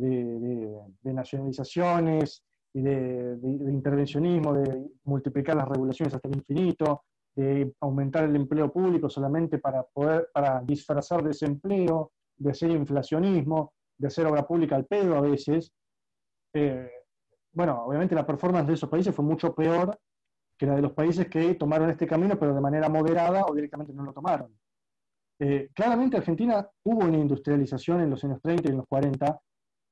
de, nacionalizaciones y de, intervencionismo, de multiplicar las regulaciones hasta el infinito, de aumentar el empleo público solamente para poder para disfrazar desempleo, de hacer inflacionismo, de hacer obra pública al pedo a veces, eh, bueno, obviamente la performance de esos países fue mucho peor que la de los países que tomaron este camino, pero de manera moderada o directamente no lo tomaron. Eh, claramente Argentina hubo una industrialización en los años 30 y en los 40,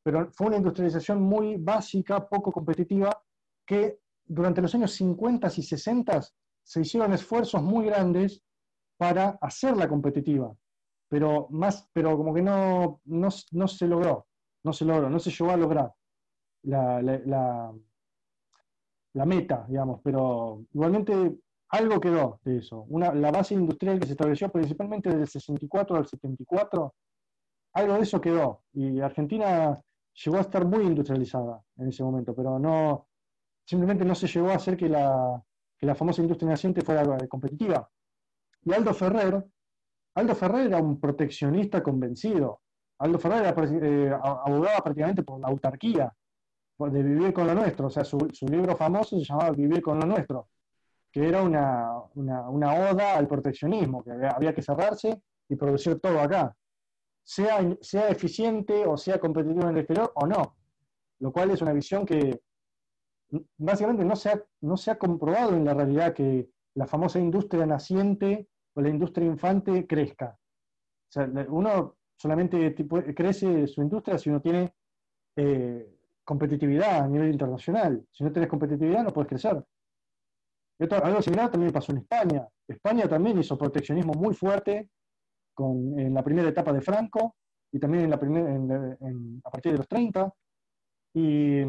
pero fue una industrialización muy básica, poco competitiva, que durante los años 50 y 60 se hicieron esfuerzos muy grandes para hacerla competitiva, pero, más, pero como que no, no, no se logró, no se logró, no se llegó a lograr la, la, meta, digamos, pero igualmente algo quedó de eso. Una, la base industrial que se estableció principalmente del 64 al 74, algo de eso quedó. Y Argentina llegó a estar muy industrializada en ese momento, pero no, simplemente no se llegó a hacer que la, que la famosa industria naciente fuera competitiva. Y Aldo Ferrer, Aldo Ferrer era un proteccionista convencido. Aldo Ferrer eh, abogaba prácticamente por la autarquía de Vivir con lo Nuestro. O sea, su, libro famoso se llamaba Vivir con lo Nuestro, que era una, oda al proteccionismo, que había, que cerrarse y producir todo acá. Sea, sea eficiente o sea competitivo en el exterior o no. Lo cual es una visión que básicamente no se ha, no se ha comprobado en la realidad que la famosa industria naciente o la industria infante crezca. O sea, uno solamente crece su industria si uno tiene eh, competitividad a nivel internacional. Si no tenés competitividad, no puedes crecer. Esto, algo similar también pasó en España. España también hizo proteccionismo muy fuerte con, en la primera etapa de Franco y también en la primera, a partir de los 30. Y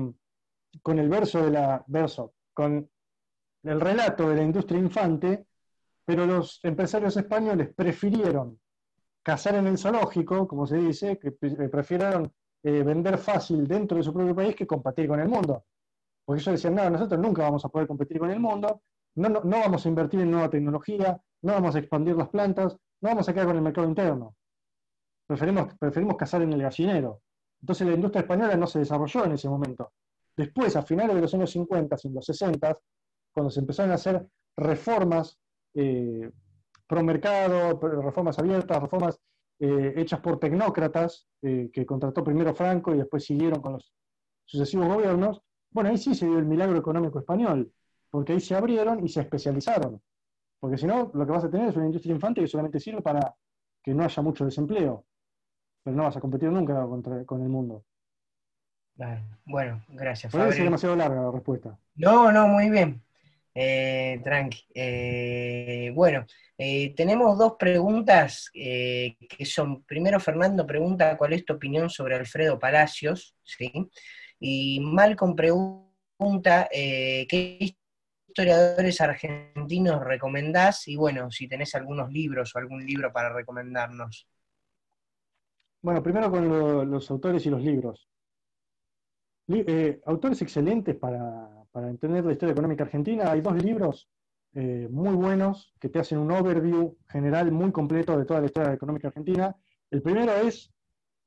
con el verso de la verso, con el relato de la industria infante, pero los empresarios españoles prefirieron cazar en el zoológico, como se dice, que prefirieron eh, vender fácil dentro de su propio país que competir con el mundo. porque ellos decían, no, nosotros nunca vamos a poder competir con el mundo, no, no, no vamos a invertir en nueva tecnología, no vamos a expandir las plantas, no vamos a quedar con el mercado interno. Preferimos, preferimos cazar en el gallinero. Entonces la industria española no se desarrolló en ese momento. Después, a finales de los años 50 y los 60, cuando se empezaron a hacer reformas eh, pro mercado, reformas abiertas, reformas eh, hechas por tecnócratas, eh, que contrató primero Franco y después siguieron con los sucesivos gobiernos, bueno, ahí sí se dio el milagro económico español, porque ahí se abrieron y se especializaron. Porque si no, lo que vas a tener es una industria infante que solamente sirve para que no haya mucho desempleo. Pero no vas a competir nunca con el mundo. Bueno, gracias. Puede ser demasiado larga la respuesta. No, no, muy bien. Eh, tranqui. Eh, bueno, eh, tenemos dos preguntas que son, primero Fernando pregunta cuál es tu opinión sobre Alfredo Palacios, ¿sí? Y Malcolm pregunta qué historiadores argentinos recomendás y bueno, si tenés algunos libros o algún libro para recomendarnos. Bueno, primero con los autores y los libros. autores excelentes para, para entender la historia económica argentina, hay dos libros eh, muy buenos que te hacen un overview general muy completo de toda la historia económica argentina. El primero es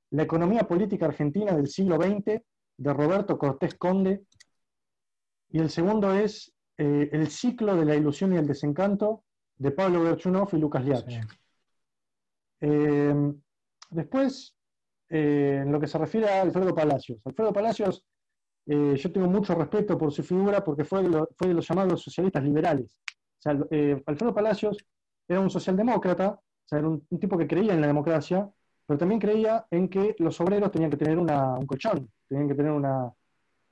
La economía política argentina del siglo XX, de Roberto Cortés Conde. Y el segundo es eh, El ciclo de la ilusión y el desencanto, de Pablo Gerchunov y Lucas Liach. Eh, después, en lo que se refiere a Alfredo Palacios. Alfredo Palacios eh, yo tengo mucho respeto por su figura porque fue de, fue de los llamados socialistas liberales. Eh, Alfredo Palacios era un socialdemócrata, o sea, era un, tipo que creía en la democracia, pero también creía en que los obreros tenían que tener un colchón, tenían que tener una,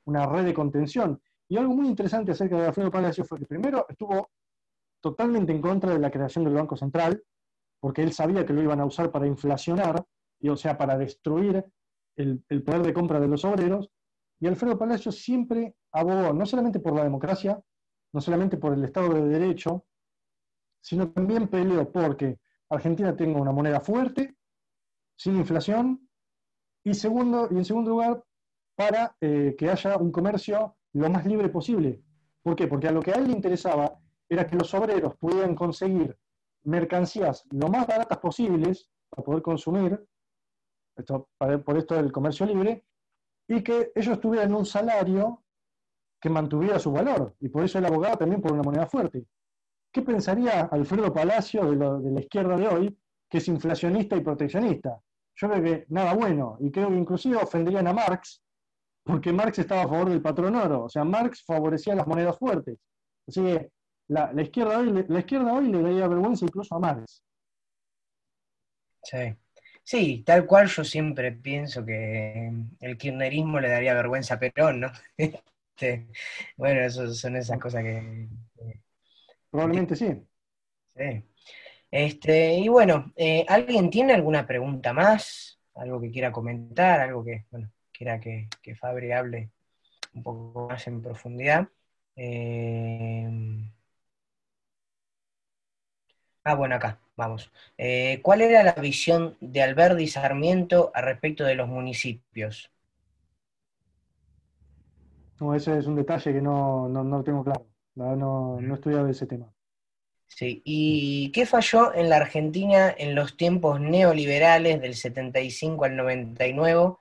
una red de contención. Y algo muy interesante acerca de Alfredo Palacios fue que primero estuvo totalmente en contra de la creación del Banco Central, porque él sabía que lo iban a usar para inflacionar, y, o sea, para destruir el, poder de compra de los obreros, y Alfredo Palacios siempre abogó no solamente por la democracia, no solamente por el Estado de Derecho, sino también peleó porque Argentina tenga una moneda fuerte, sin inflación, y, segundo, y en segundo lugar, para eh, que haya un comercio lo más libre posible. ¿Por qué? Porque a lo que a él le interesaba era que los obreros pudieran conseguir mercancías lo más baratas posibles para poder consumir, esto, por esto del comercio libre, y que ellos tuvieran un salario que mantuviera su valor. Y por eso el abogado también por una moneda fuerte. ¿Qué pensaría Alfredo Palacio de, de la izquierda de hoy, que es inflacionista y proteccionista? Yo creo que nada bueno, y creo que inclusive ofenderían a Marx, porque Marx estaba a favor del patrón oro, o sea, Marx favorecía las monedas fuertes. Así que la, izquierda, hoy, la izquierda hoy le daría vergüenza incluso a Marx. Sí. Sí, tal cual yo siempre pienso que el kirchnerismo le daría vergüenza a Perón, ¿no? Este, bueno, eso son esas cosas que... Probablemente sí. Sí. Este, y bueno, eh, ¿alguien tiene alguna pregunta más? ¿Algo que quiera comentar? ¿Algo que, bueno, que, que Fabri hable un poco más en profundidad? Eh, Ah, bueno, acá, vamos. Eh, ¿Cuál era la visión de Alberti Sarmiento a respecto de los municipios? No, ese es un detalle que no, lo tengo claro. No, no, he estudiado ese tema. Sí, ¿y qué falló en la Argentina en los tiempos neoliberales del 75 al 99,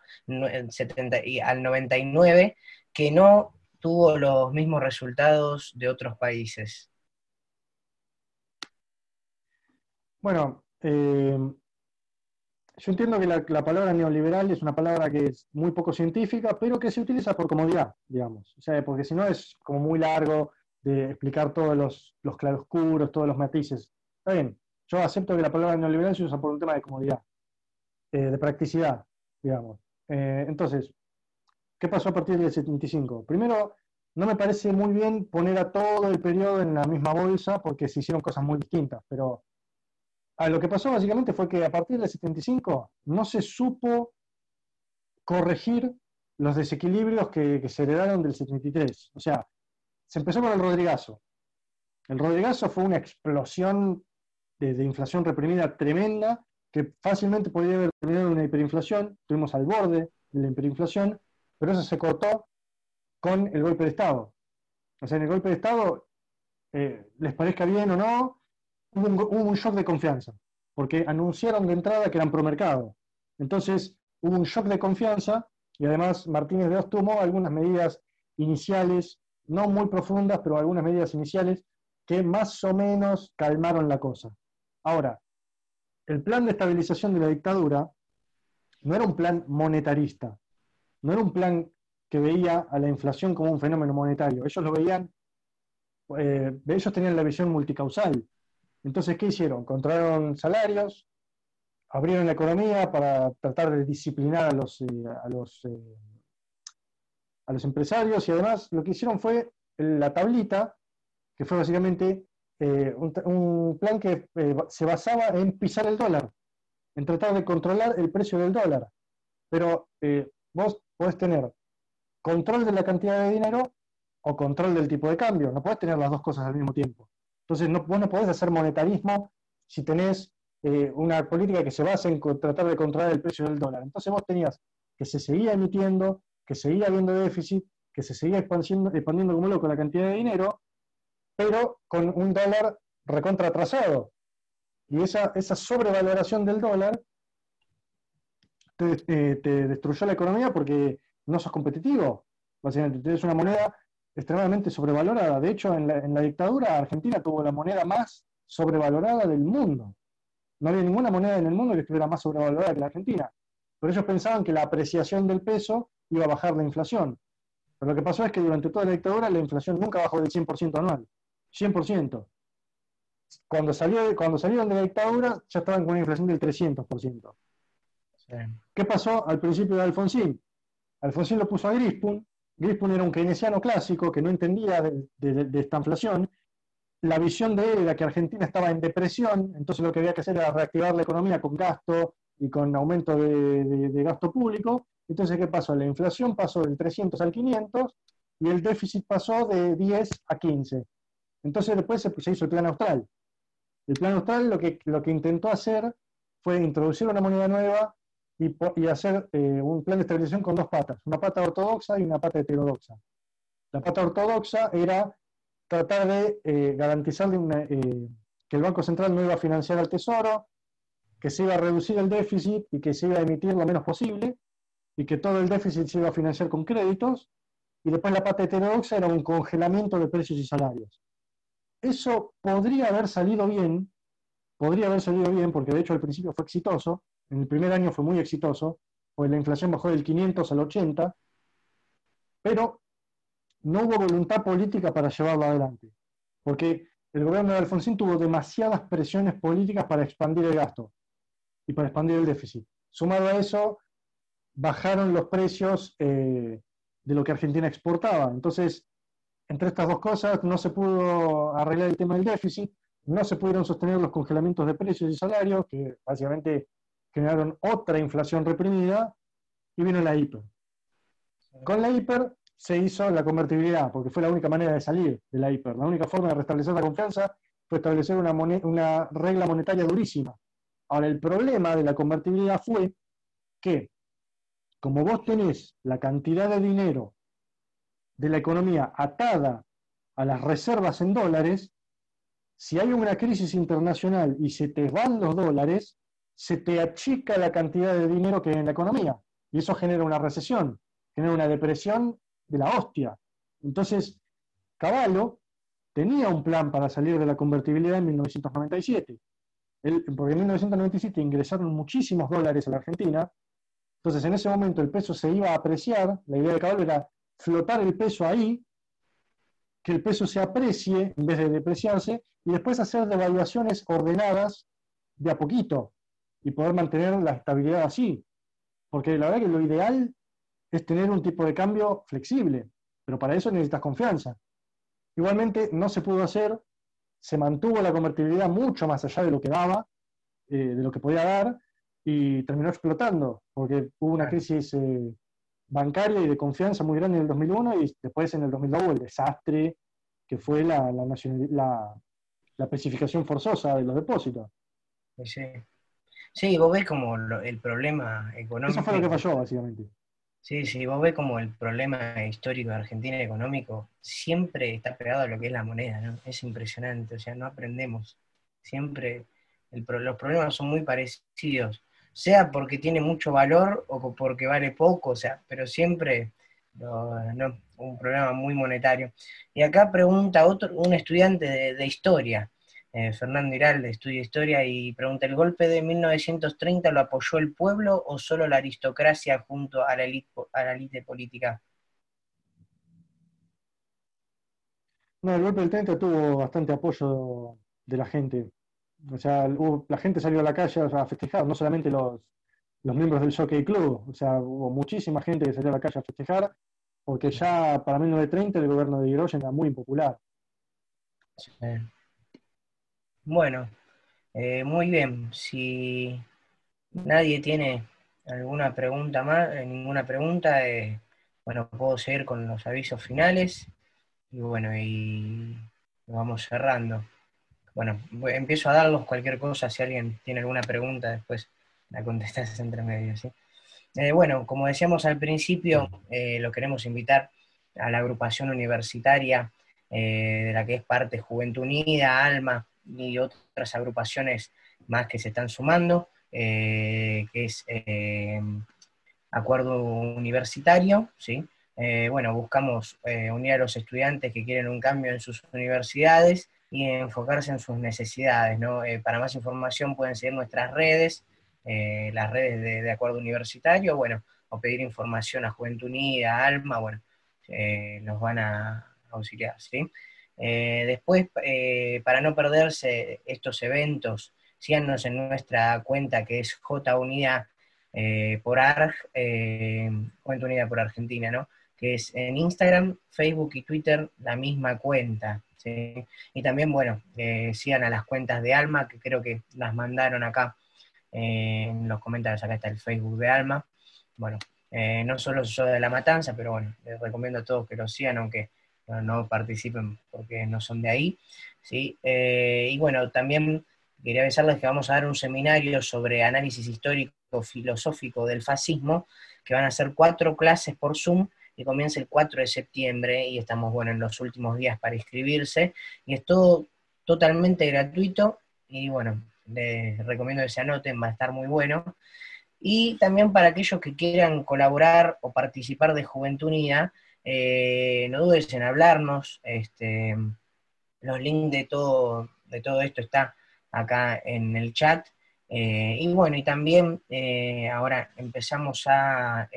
70, al 99 que no tuvo los mismos resultados de otros países? Bueno, eh, yo entiendo que la, palabra neoliberal es una palabra que es muy poco científica, pero que se utiliza por comodidad, digamos. O sea, porque si no es como muy largo de explicar todos los, los claroscuros, todos los matices. Está bien, yo acepto que la palabra neoliberal se usa por un tema de comodidad, eh, de practicidad, digamos. Eh, entonces, ¿qué pasó a partir del 75? Primero, no me parece muy bien poner a todo el periodo en la misma bolsa porque se hicieron cosas muy distintas, pero Ah, lo que pasó básicamente fue que a partir del 75 no se supo corregir los desequilibrios que, se heredaron del 73. O sea, se empezó con el Rodrigazo. El Rodrigazo fue una explosión de, inflación reprimida tremenda que fácilmente podría haber terminado en una hiperinflación. Estuvimos al borde de la hiperinflación, pero eso se cortó con el golpe de Estado. O sea, en el golpe de Estado, eh, les parezca bien o no, hubo un, hubo un shock de confianza, porque anunciaron de entrada que eran promercado. Entonces, hubo un shock de confianza y además Martínez de Oz tomó algunas medidas iniciales, no muy profundas, pero algunas medidas iniciales que más o menos calmaron la cosa. Ahora, el plan de estabilización de la dictadura no era un plan monetarista, no era un plan que veía a la inflación como un fenómeno monetario. Ellos lo veían, eh, ellos tenían la visión multicausal. Entonces, ¿qué hicieron? Controlaron salarios, abrieron la economía para tratar de disciplinar a los, eh, eh, a los empresarios y además lo que hicieron fue la tablita, que fue básicamente eh, un, plan que se basaba en pisar el dólar, en tratar de controlar el precio del dólar. Pero vos podés tener control de la cantidad de dinero o control del tipo de cambio, no podés tener las dos cosas al mismo tiempo. Entonces, no, vos no podés hacer monetarismo si tenés eh, una política que se basa en tratar de controlar el precio del dólar. Entonces vos tenías que se seguía emitiendo, seguía habiendo déficit, que se seguía expandiendo, expandiendo como loco la cantidad de dinero, pero con un dólar recontra atrasado. Y esa, esa sobrevaloración del dólar te, destruyó la economía porque no sos competitivo. Básicamente, tienes una moneda extremadamente sobrevalorada. De hecho, en la, en la dictadura, Argentina tuvo la moneda más sobrevalorada del mundo. No había ninguna moneda en el mundo que estuviera más sobrevalorada que la Argentina. Pero ellos pensaban que la apreciación del peso iba a bajar la inflación. Pero lo que pasó es que durante toda la dictadura la inflación nunca bajó del 100% anual. 100%. Cuando, salió, cuando salieron de la dictadura ya estaban con una inflación del 300%. ¿Qué pasó al principio de Alfonsín? Alfonsín lo puso a Grispun. Grispun era un keynesiano clásico que no entendía de esta inflación la visión de él era que Argentina estaba en depresión, entonces lo que había que hacer era reactivar la economía con gasto y con aumento de, gasto público. Entonces, ¿qué pasó? La inflación pasó del 300 al 500 y el déficit pasó de 10 a 15. Entonces después se, hizo el plan austral. El plan austral lo que, lo que intentó hacer fue introducir una moneda nueva y, hacer eh, un plan de estabilización con dos patas, una pata ortodoxa y una pata heterodoxa. La pata ortodoxa era tratar de eh, garantizarle eh, que el Banco Central no iba a financiar al Tesoro, que se iba a reducir el déficit y que se iba a emitir lo menos posible, y que todo el déficit se iba a financiar con créditos, y después la parte heterodoxa era un congelamiento de precios y salarios. Eso podría haber salido bien, podría haber salido bien, porque de hecho al principio fue exitoso, en el primer año fue muy exitoso, pues la inflación bajó del 500 al 80, pero no hubo voluntad política para llevarlo adelante, porque el gobierno de Alfonsín tuvo demasiadas presiones políticas para expandir el gasto y para expandir el déficit. Sumado a eso, bajaron los precios eh, de lo que Argentina exportaba. Entonces, entre estas dos cosas, no se pudo arreglar el tema del déficit, no se pudieron sostener los congelamientos de precios y salarios, que básicamente generaron otra inflación reprimida, y vino la hiper. Con la hiper se hizo la convertibilidad, porque fue la única manera de salir de la hiper. La única forma de restablecer la confianza fue establecer una, una regla monetaria durísima. Ahora, el problema de la convertibilidad fue que, como vos tenés la cantidad de dinero de la economía atada a las reservas en dólares, si hay una crisis internacional y se te van los dólares, se te achica la cantidad de dinero que hay en la economía. Y eso genera una recesión, genera una depresión de la hostia. Entonces, Caballo tenía un plan para salir de la convertibilidad en 1997. porque en 1997 ingresaron muchísimos dólares a la Argentina. Entonces, en ese momento el peso se iba a apreciar. La idea de Caballo era flotar el peso ahí, que el peso se aprecie en vez de depreciarse, y después hacer devaluaciones ordenadas de a poquito y poder mantener la estabilidad así. Porque la verdad que lo ideal es tener un tipo de cambio flexible, pero para eso necesitas confianza. Igualmente no se pudo hacer, se mantuvo la convertibilidad mucho más allá de lo que daba, eh, de lo que podía dar, y terminó explotando, porque hubo una crisis eh, bancaria y de confianza muy grande en el 2001 y después en el 2002 el desastre que fue la, la, especificación forzosa de los depósitos. Sí. sí, vos ves como el problema económico. Eso fue lo que falló, básicamente. Sí, sí, vos ves como el problema histórico de Argentina económico siempre está pegado a lo que es la moneda, ¿no? Es impresionante, o sea, no aprendemos. Siempre los problemas son muy parecidos, sea porque tiene mucho valor o porque vale poco, o sea, pero siempre un problema muy monetario. Y acá pregunta otro, un estudiante de, historia, eh, Fernando Iralde, estudia historia, y pregunta, ¿el golpe de 1930 lo apoyó el pueblo o solo la aristocracia junto a la élite a la elite política? No, el golpe del 30 tuvo bastante apoyo de la gente. O sea, la gente salió a la calle a festejar, no solamente los, los miembros del Jockey Club, o sea, hubo muchísima gente que salió a la calle a festejar, porque ya para 1930 el gobierno de Irigoyen era muy impopular. Bueno, eh, muy bien. Si nadie tiene alguna pregunta más, eh, ninguna pregunta, eh, bueno, puedo seguir con los avisos finales y bueno, y vamos cerrando. Bueno, empiezo a darlos cualquier cosa, si alguien tiene alguna pregunta, después la contestas entre medio, ¿sí? Eh, bueno, como decíamos al principio, eh, lo queremos invitar a la agrupación universitaria eh, de la que es parte Juventud Unida, Alma y otras agrupaciones más que se están sumando, que es Acuerdo Universitario, ¿sí? bueno, buscamos unir a los estudiantes que quieren un cambio en sus universidades y enfocarse en sus necesidades. ¿no? para más información pueden seguir nuestras redes, eh, las redes de, acuerdo universitario, bueno, o pedir información a Juventud Unida, Alma, bueno, eh, nos van a auxiliar, ¿sí? Eh, después, para no perderse estos eventos, síganos en nuestra cuenta que es J Unida por ARG, Juventud Unida por Argentina, ¿no? Que es en Instagram, Facebook y Twitter la misma cuenta, Y también, bueno, sigan a las cuentas de Alma, que creo que las mandaron acá en los comentarios, acá está el Facebook de Alma. Bueno, eh, no solo yo de La Matanza, pero bueno, les recomiendo a todos que lo sigan, aunque no, participen porque no son de ahí. ¿sí? Eh, y bueno, también quería avisarles que vamos a dar un seminario sobre análisis histórico filosófico del fascismo, que van a ser cuatro clases por Zoom, y comienza el 4 de septiembre, y estamos, bueno, en los últimos días para inscribirse, y es todo totalmente gratuito, y bueno, les recomiendo que se anoten, va a estar muy bueno. Y también para aquellos que quieran colaborar o participar de Juventud Unida, eh, no dudes en hablarnos. Este, los links de todo, de todo esto está acá en el chat. Eh, y bueno, y también eh, ahora empezamos a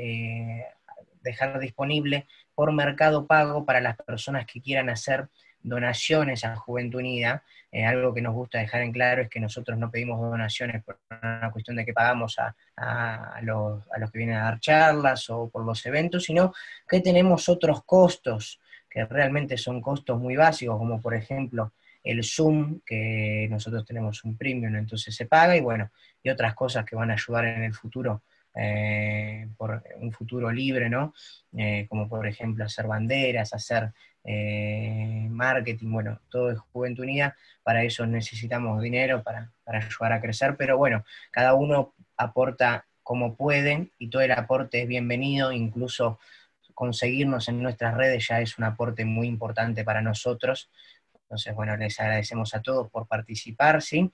dejar disponible por Mercado Pago para las personas que quieran hacer donaciones a Juventud Unida. Eh, algo que nos gusta dejar en claro es que nosotros no pedimos donaciones por una cuestión de que pagamos a, los, que vienen a dar charlas o por los eventos, sino que tenemos otros costos que realmente son costos muy básicos, como por ejemplo el Zoom, que nosotros tenemos un premium, entonces se paga, y bueno, y otras cosas que van a ayudar en el futuro eh, por un futuro libre, ¿no? Eh, como por ejemplo hacer banderas, hacer eh, marketing, bueno, todo es Juventud Unida, para eso necesitamos dinero para, ayudar a crecer, pero bueno, cada uno aporta como pueden y todo el aporte es bienvenido, incluso conseguirnos en nuestras redes ya es un aporte muy importante para nosotros. Entonces, bueno, les agradecemos a todos por participar, ¿sí?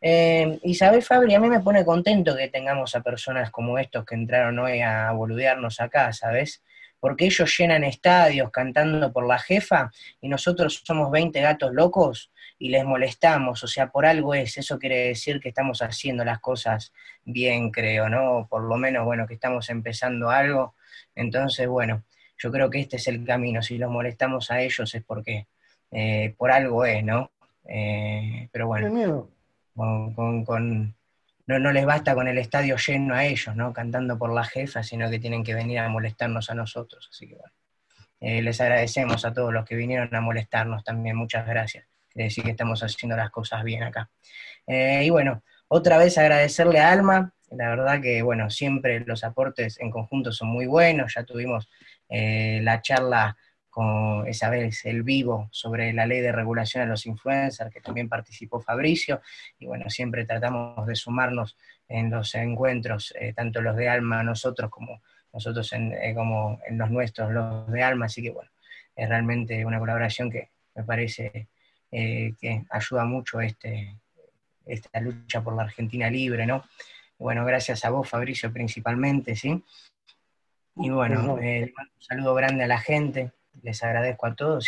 Eh, y sabes, Fabri, a mí me pone contento que tengamos a personas como estos que entraron hoy a boludearnos acá, ¿sabes? Porque ellos llenan estadios cantando por la jefa y nosotros somos 20 gatos locos y les molestamos, o sea, por algo es, eso quiere decir que estamos haciendo las cosas bien, creo, ¿no? Por lo menos, bueno, que estamos empezando algo. Entonces, bueno, yo creo que este es el camino, si los molestamos a ellos es porque eh, por algo es, ¿no? Eh, pero bueno con, no, no, les basta con el estadio lleno a ellos, ¿no? Cantando por la jefa, sino que tienen que venir a molestarnos a nosotros. Así que bueno, eh, les agradecemos a todos los que vinieron a molestarnos también, muchas gracias. Quiere decir que estamos haciendo las cosas bien acá. Eh, y bueno, otra vez agradecerle a Alma, la verdad que bueno, siempre los aportes en conjunto son muy buenos, ya tuvimos eh, la charla esa vez el vivo sobre la ley de regulación a los influencers, que también participó Fabricio, y bueno, siempre tratamos de sumarnos en los encuentros, eh, tanto los de Alma nosotros como nosotros en, eh, como en los nuestros, los de Alma, así que bueno, es realmente una colaboración que me parece eh, que ayuda mucho este, esta lucha por la Argentina libre, ¿no? Bueno, gracias a vos, Fabricio, principalmente, ¿sí? Y bueno, un saludo grande a la gente, les agradezco a todos.